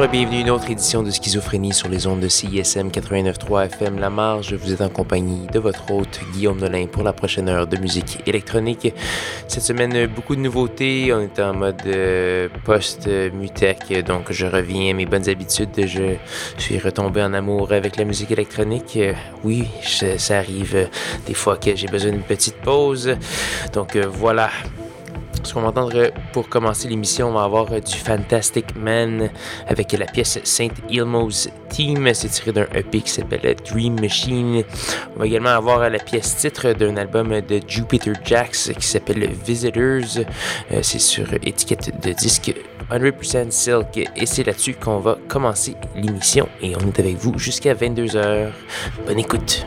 bonsoir et bienvenue à une autre édition de Schizophrénie sur les ondes de CISM 89.3 FM La Marge. Vous êtes en compagnie de votre hôte Guillaume Nolin pour la prochaine heure de musique électronique. Cette semaine, beaucoup de nouveautés. On est en mode euh, post-mutec, donc je reviens à mes bonnes habitudes. Je suis retombé en amour avec la musique électronique. oui, ça arrive des fois que j'ai besoin d'une petite pause. Donc euh, voilà, ce qu'on va entendre pour commencer l'émission, on va avoir du Fantastic Man avec la pièce Saint Ilmo's Team. C'est tiré d'un EP qui s'appelle Dream Machine. On va également avoir la pièce titre d'un album de Jupiter Jacks qui s'appelle Visitors. Euh, c'est sur étiquette de disque 100% Silk et c'est là-dessus qu'on va commencer l'émission et on est avec vous jusqu'à 22h. Bonne écoute.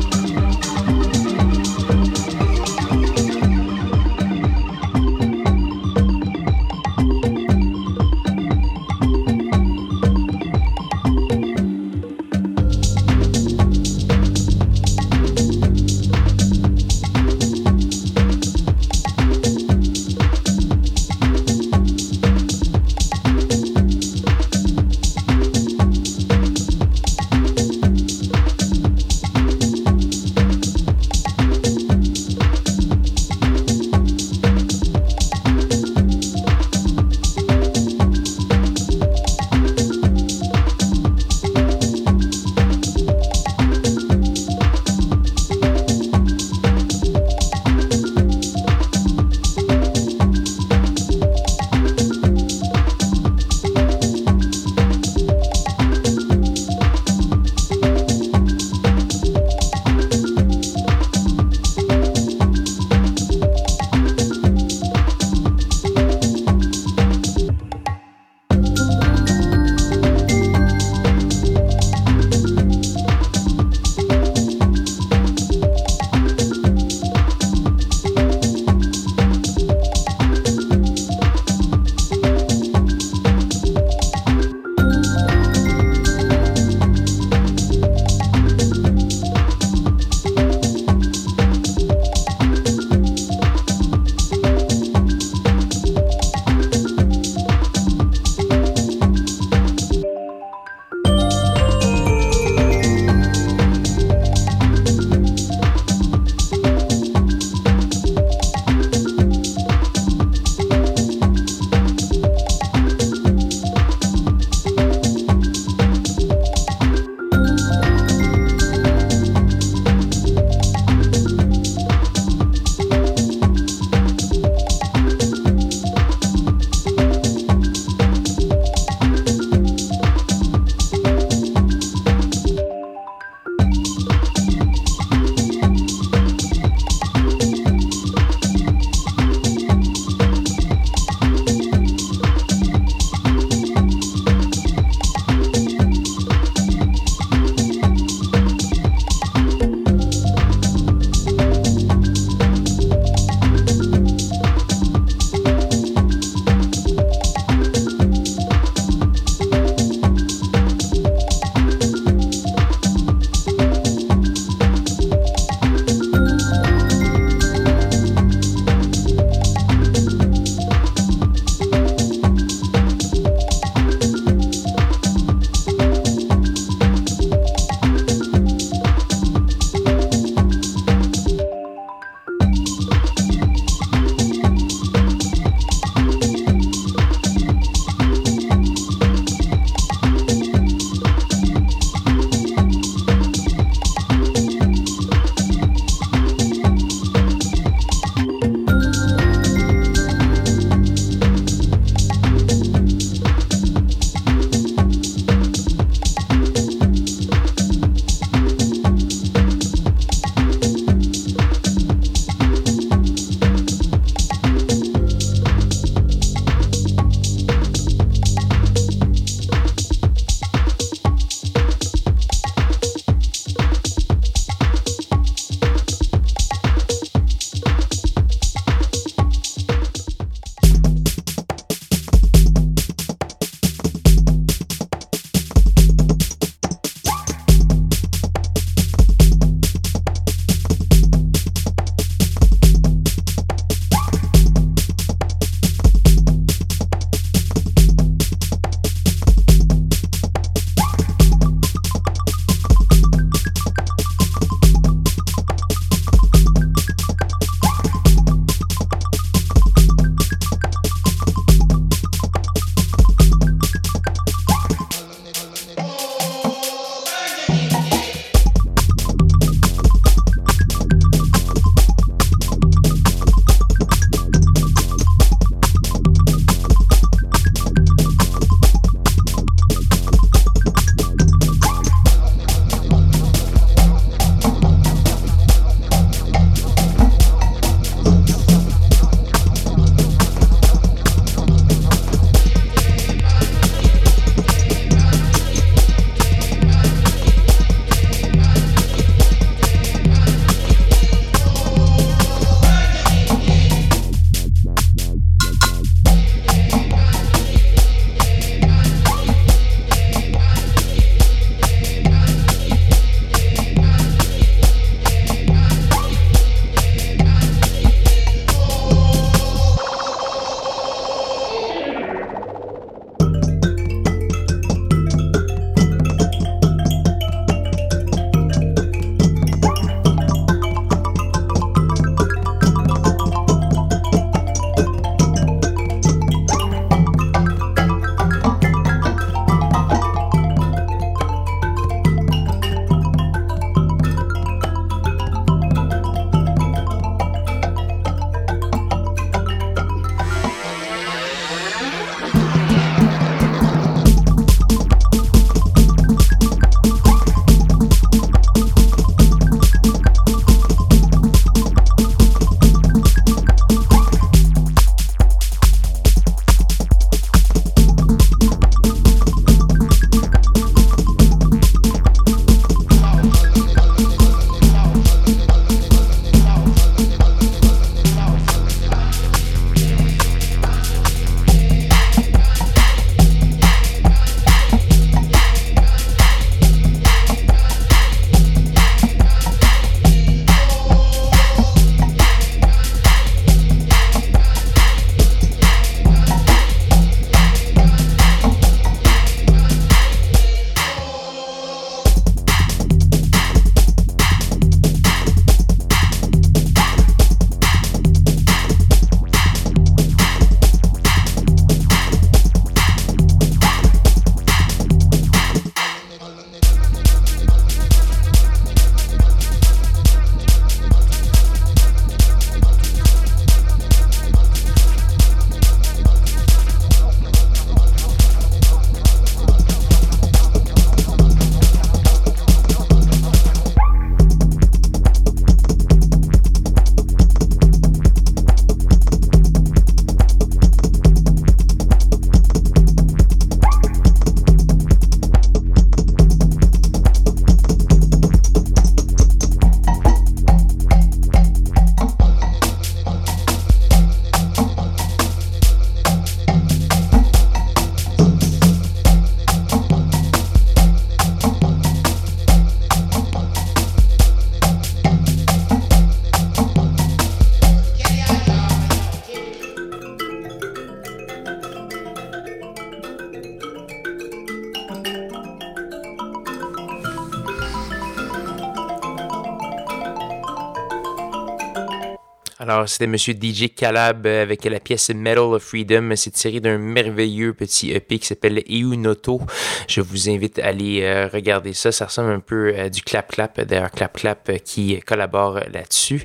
Alors, c'était Monsieur DJ Calab avec la pièce Metal of Freedom. C'est tiré d'un merveilleux petit EP qui s'appelle Eunoto. Je vous invite à aller euh, regarder ça. Ça ressemble un peu à du Clap Clap. D'ailleurs, Clap Clap qui collabore là-dessus.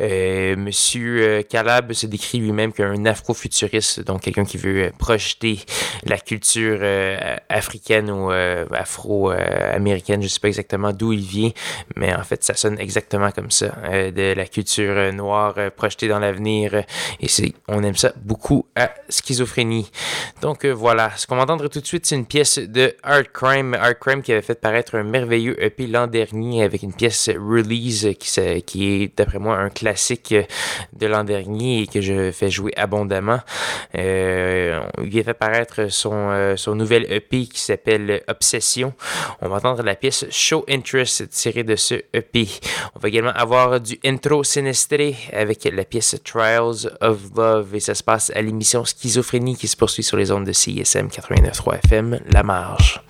Euh, Monsieur Calab se décrit lui-même comme un afrofuturiste, donc quelqu'un qui veut projeter la culture africaine ou afro-américaine. Je sais pas exactement d'où il vient, mais en fait, ça sonne exactement comme ça. de la culture noire euh, projeté dans l'avenir. et c'est, on aime ça beaucoup à Schizophrénie. Donc euh, voilà, ce qu'on va entendre tout de suite, c'est une pièce de Art Crime. Art Crime qui avait fait paraître un merveilleux EP l'an dernier avec une pièce release qui, qui est d'après moi un classique de l'an dernier et que je fais jouer abondamment. Euh, il a fait paraître son, son nouvel EP qui s'appelle Obsession. On va entendre la pièce Show Interest tirée de ce EP. On va également avoir du intro sinistre avec la pièce Trials of Love et ça se passe à l'émission Schizophrénie qui se poursuit sur les ondes de CISM 89.3 FM, La Marge.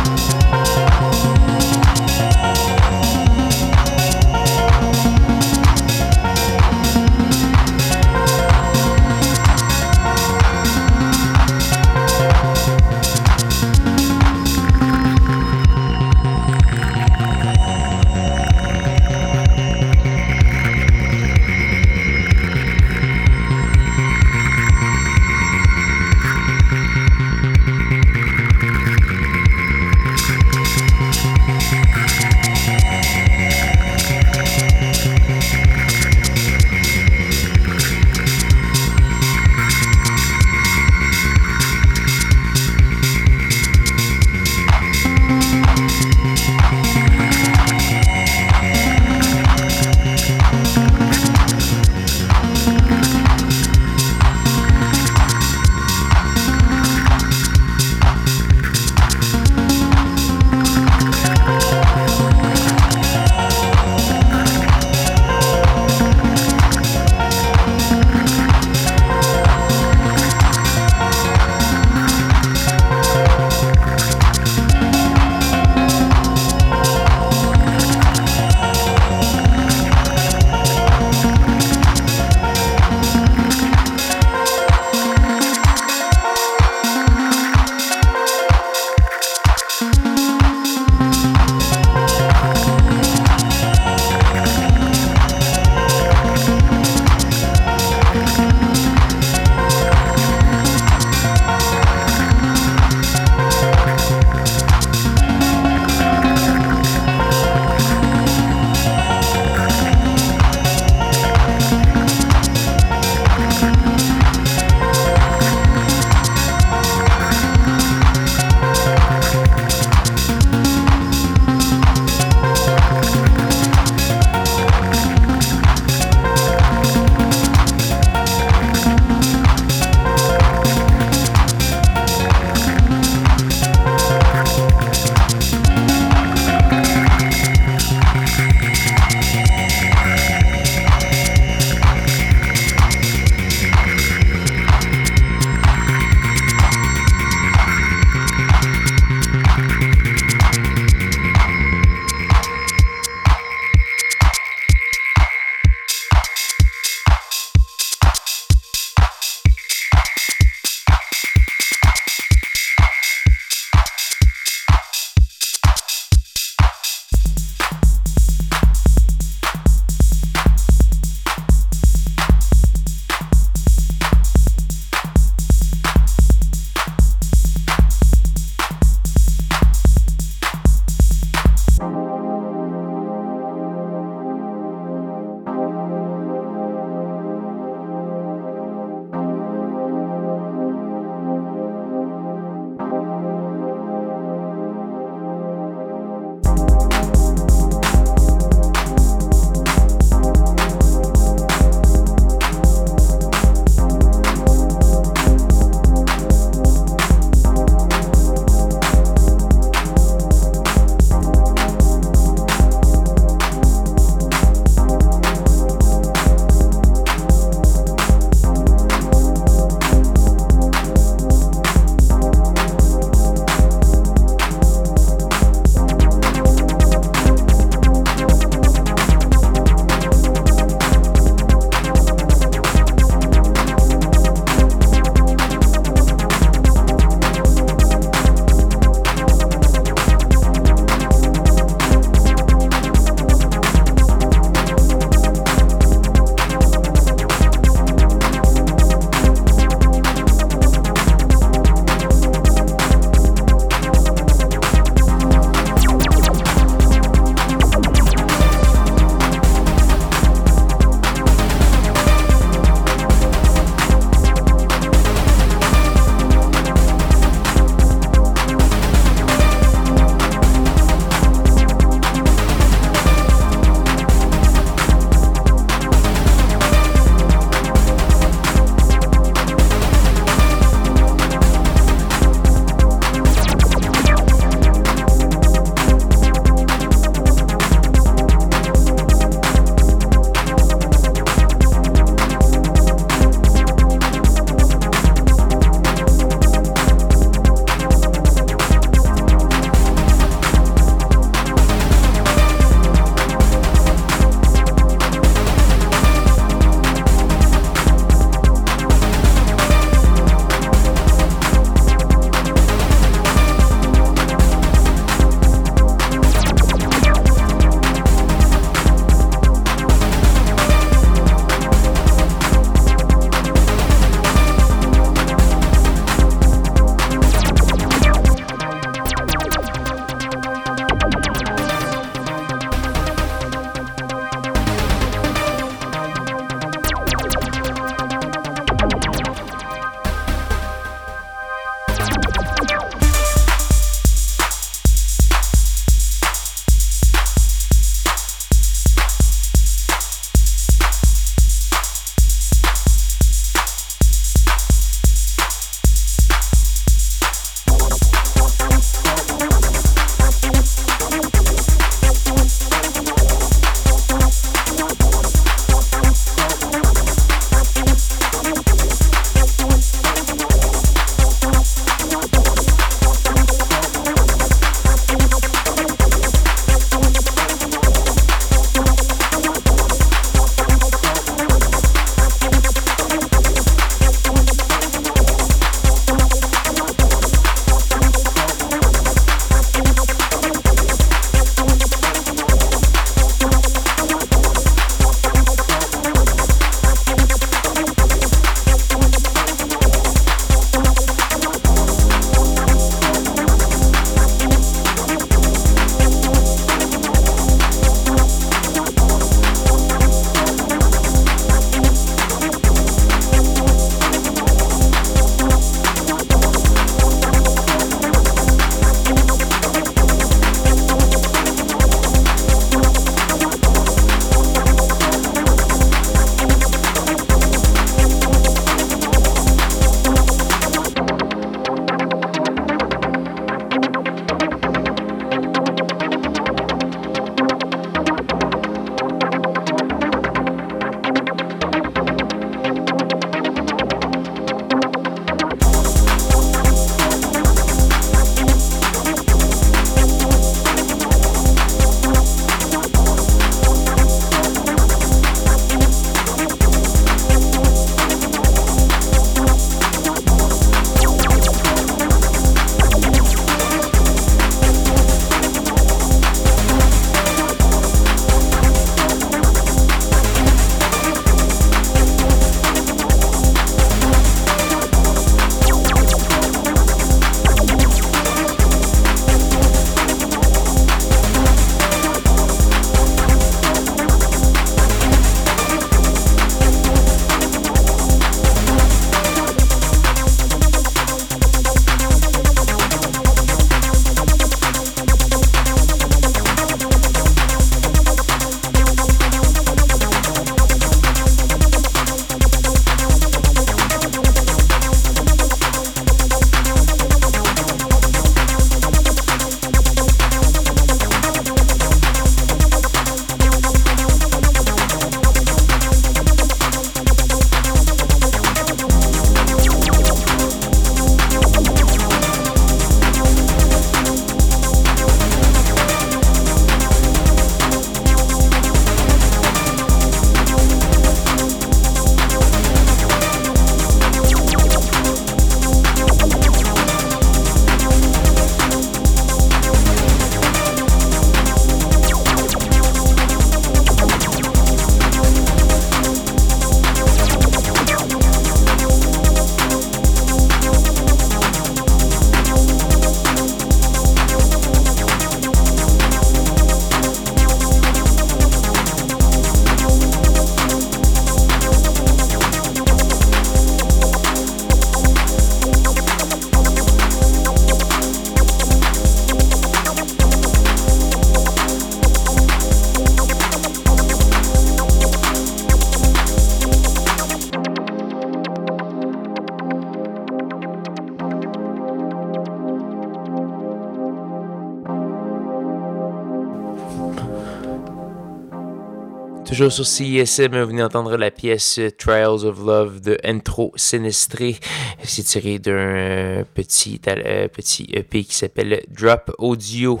Sur CISM, vous venez d'entendre la pièce Trials of Love de Intro Sinistré. C'est tiré d'un petit, euh, petit EP qui s'appelle Drop Audio.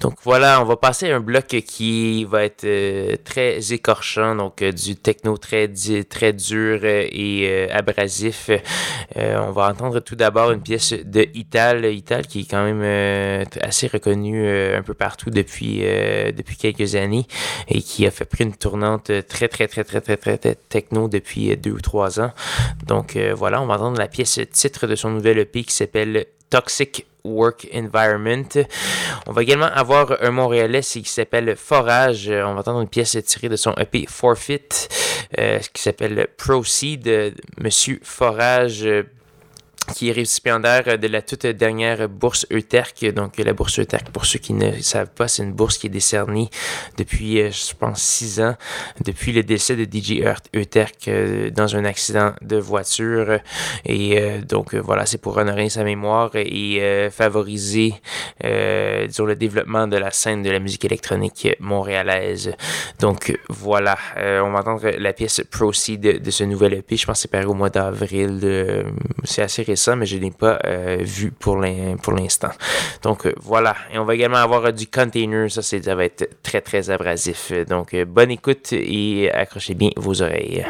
Donc voilà, on va passer à un bloc qui va être euh, très écorchant, donc euh, du techno très, très dur et abrasif. on va entendre tout d'abord une pièce de Ital, Ital qui est quand même assez reconnu un peu partout depuis, depuis quelques années et qui a fait pris une tournante très, très, très, très, très, très techno depuis deux ou trois ans. Donc voilà, on va entendre la pièce titre de son nouvel EP qui s'appelle Toxic Work Environment. On va également avoir un Montréalais qui s'appelle Forage. On va entendre une pièce tirée de son EP Forfeit qui s'appelle Proceed. Monsieur Forage qui est récipiendaire de la toute dernière bourse EUTERC. Donc, la bourse EUTERC, pour ceux qui ne savent pas, c'est une bourse qui est décernée depuis, euh, je pense, six ans, depuis le décès de DJ Euterk euh, dans un accident de voiture. Et euh, donc, voilà, c'est pour honorer sa mémoire et favoriser, disons, le développement de la scène de la musique électronique montréalaise. Donc, voilà, on va entendre la pièce Proceed de ce nouvel EP. Je pense que c'est paru au mois d'avril. C'est assez récent ça, mais je ne l'ai pas euh, vu pour l'instant. Donc euh, voilà. Et on va également avoir euh, du container. Ça, ça va être très, très abrasif. Donc bonne écoute et accrochez bien vos oreilles.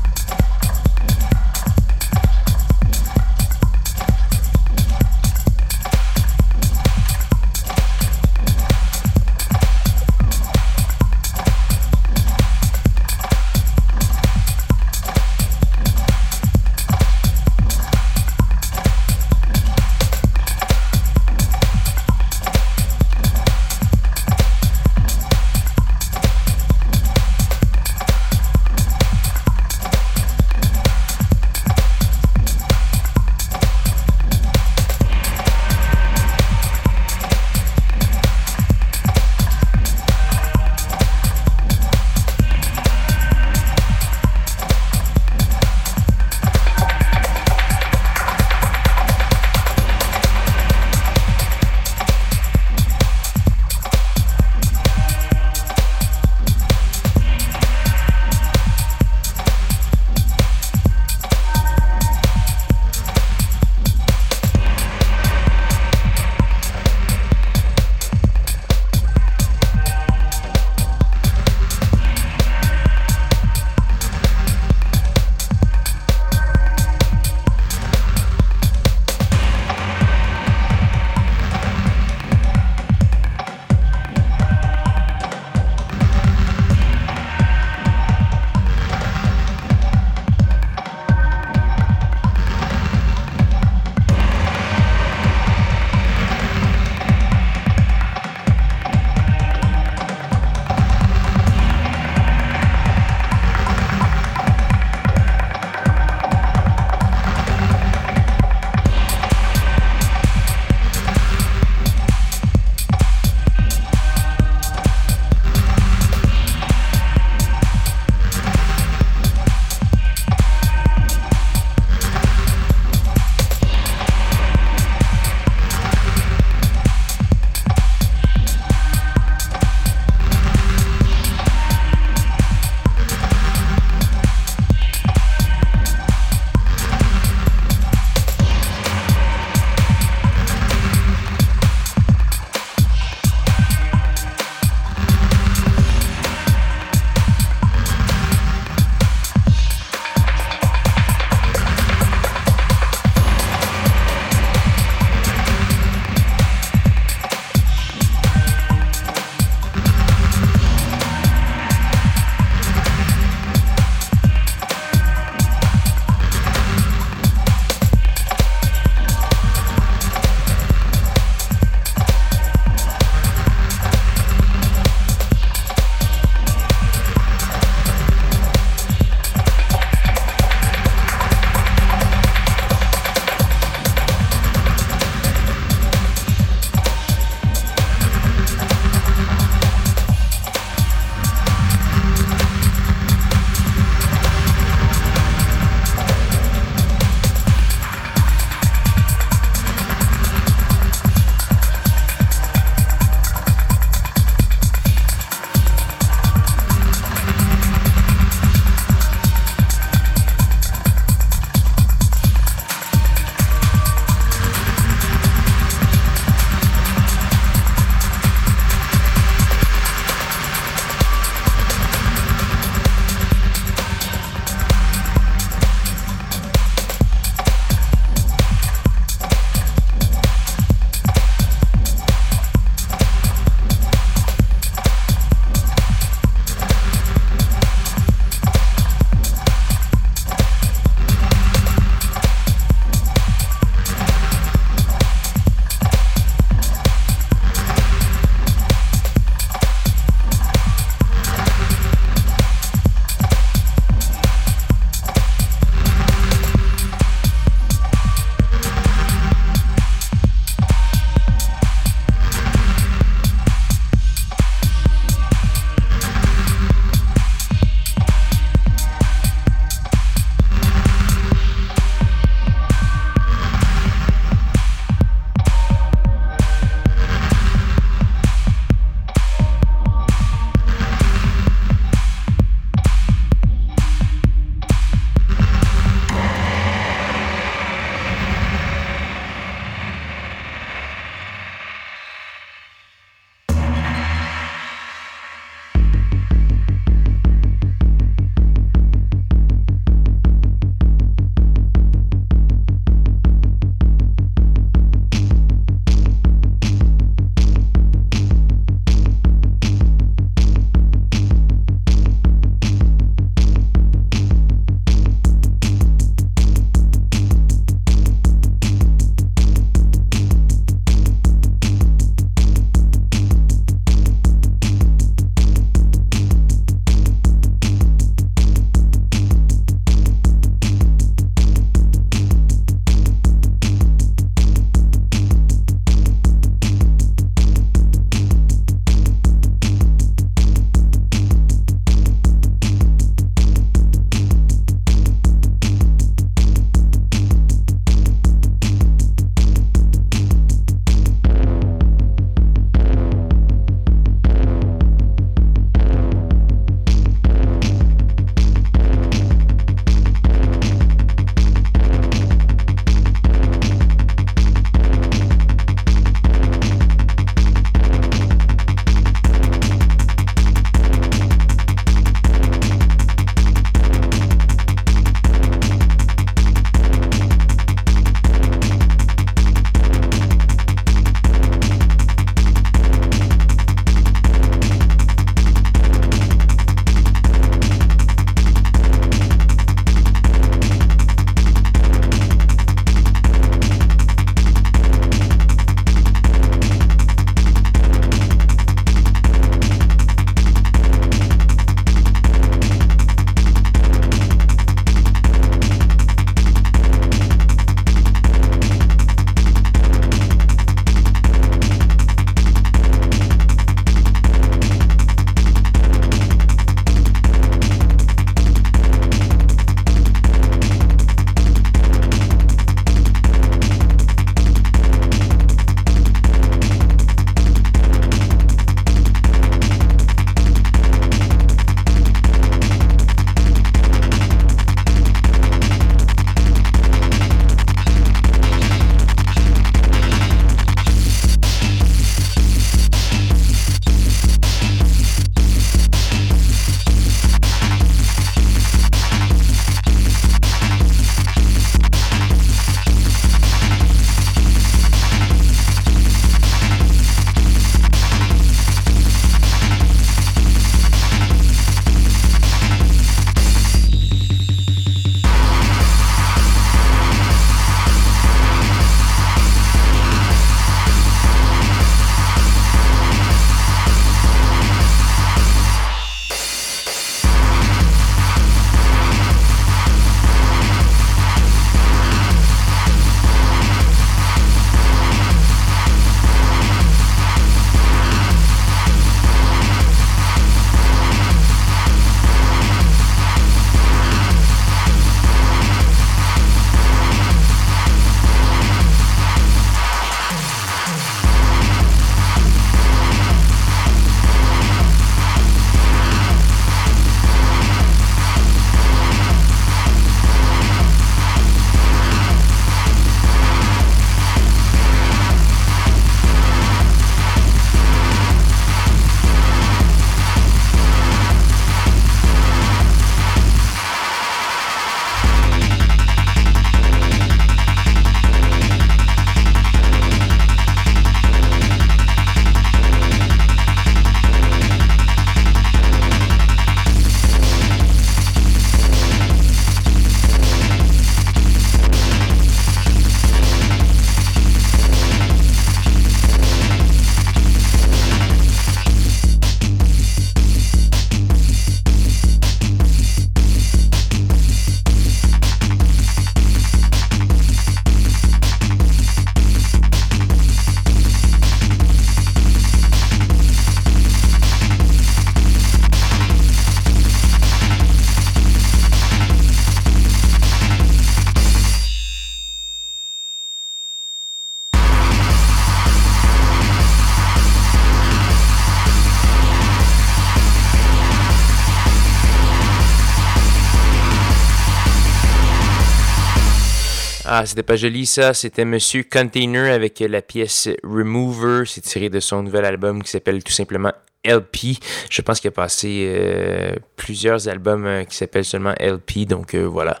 Ah, c'était pas joli ça, c'était Monsieur Container avec la pièce Remover. C'est tiré de son nouvel album qui s'appelle tout simplement LP. Je pense qu'il a passé euh, plusieurs albums euh, qui s'appellent seulement LP, donc euh, voilà.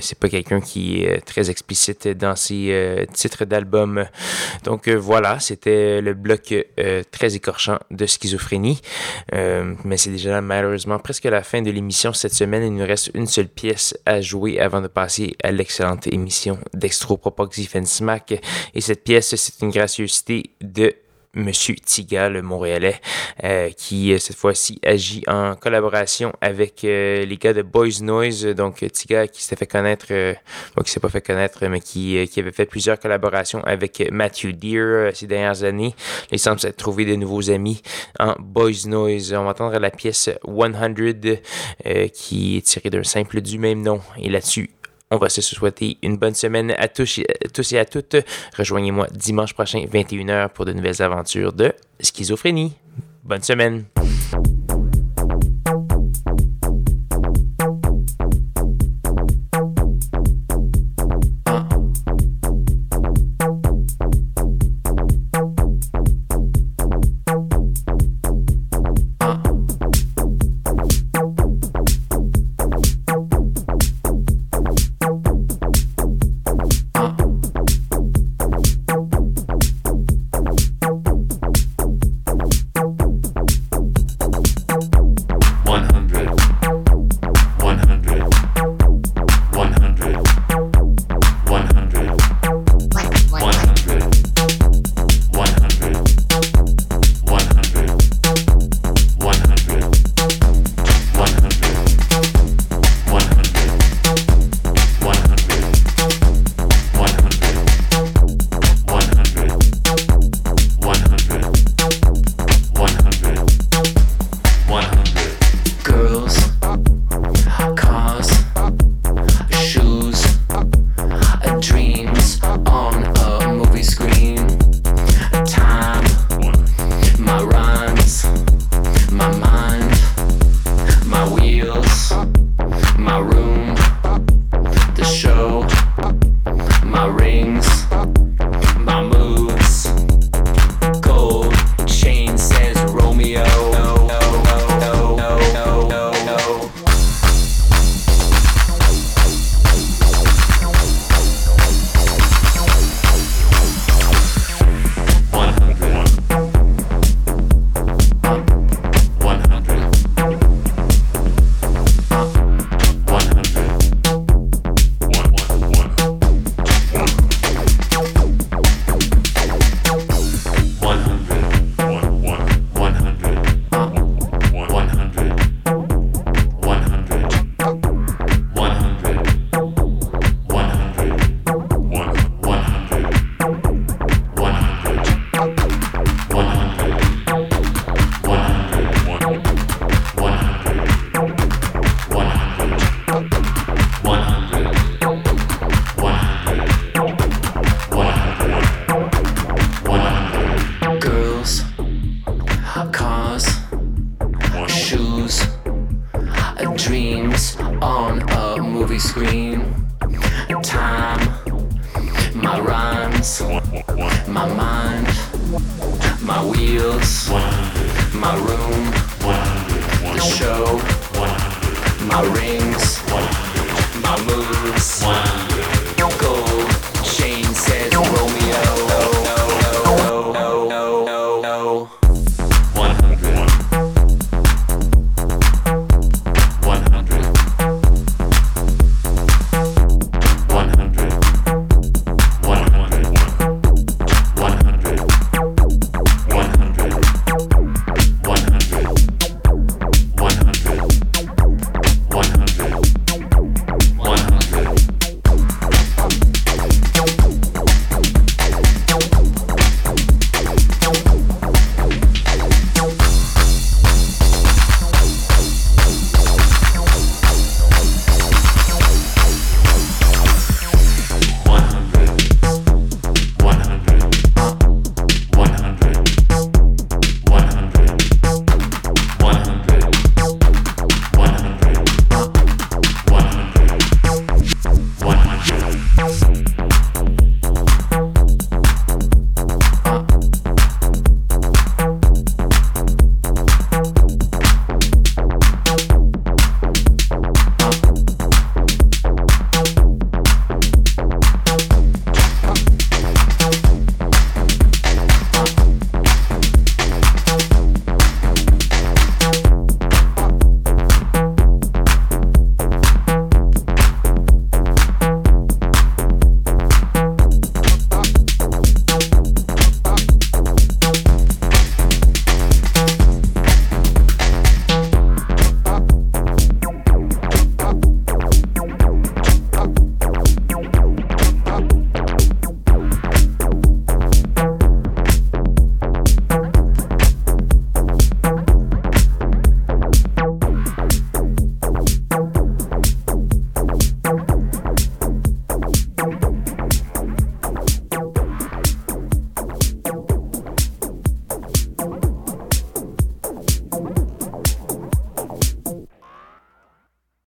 c'est pas quelqu'un qui est très explicite dans ses titres d'albums. Donc voilà, c'était le bloc très écorchant de schizophrénie. mais c'est déjà malheureusement presque la fin de l'émission cette semaine. Il nous reste une seule pièce à jouer avant de passer à l'excellente émission d'Extro Smack. Et cette pièce, c'est une gracieuseté de Monsieur Tiga, le Montréalais, euh, qui euh, cette fois-ci agit en collaboration avec euh, les gars de Boys Noise. Donc Tiga qui s'est fait connaître, bon, qui s'est pas fait connaître, mais qui, qui avait fait plusieurs collaborations avec Matthew Deere ces dernières années. Il semble s'être trouvé de nouveaux amis en Boys Noise. On va entendre la pièce 100 qui est tirée d'un simple du même nom. Et là-dessus, on va se souhaiter une bonne semaine à tous, et à toutes. Rejoignez-moi dimanche prochain, 21h, pour de nouvelles aventures de schizophrénie. Bonne semaine.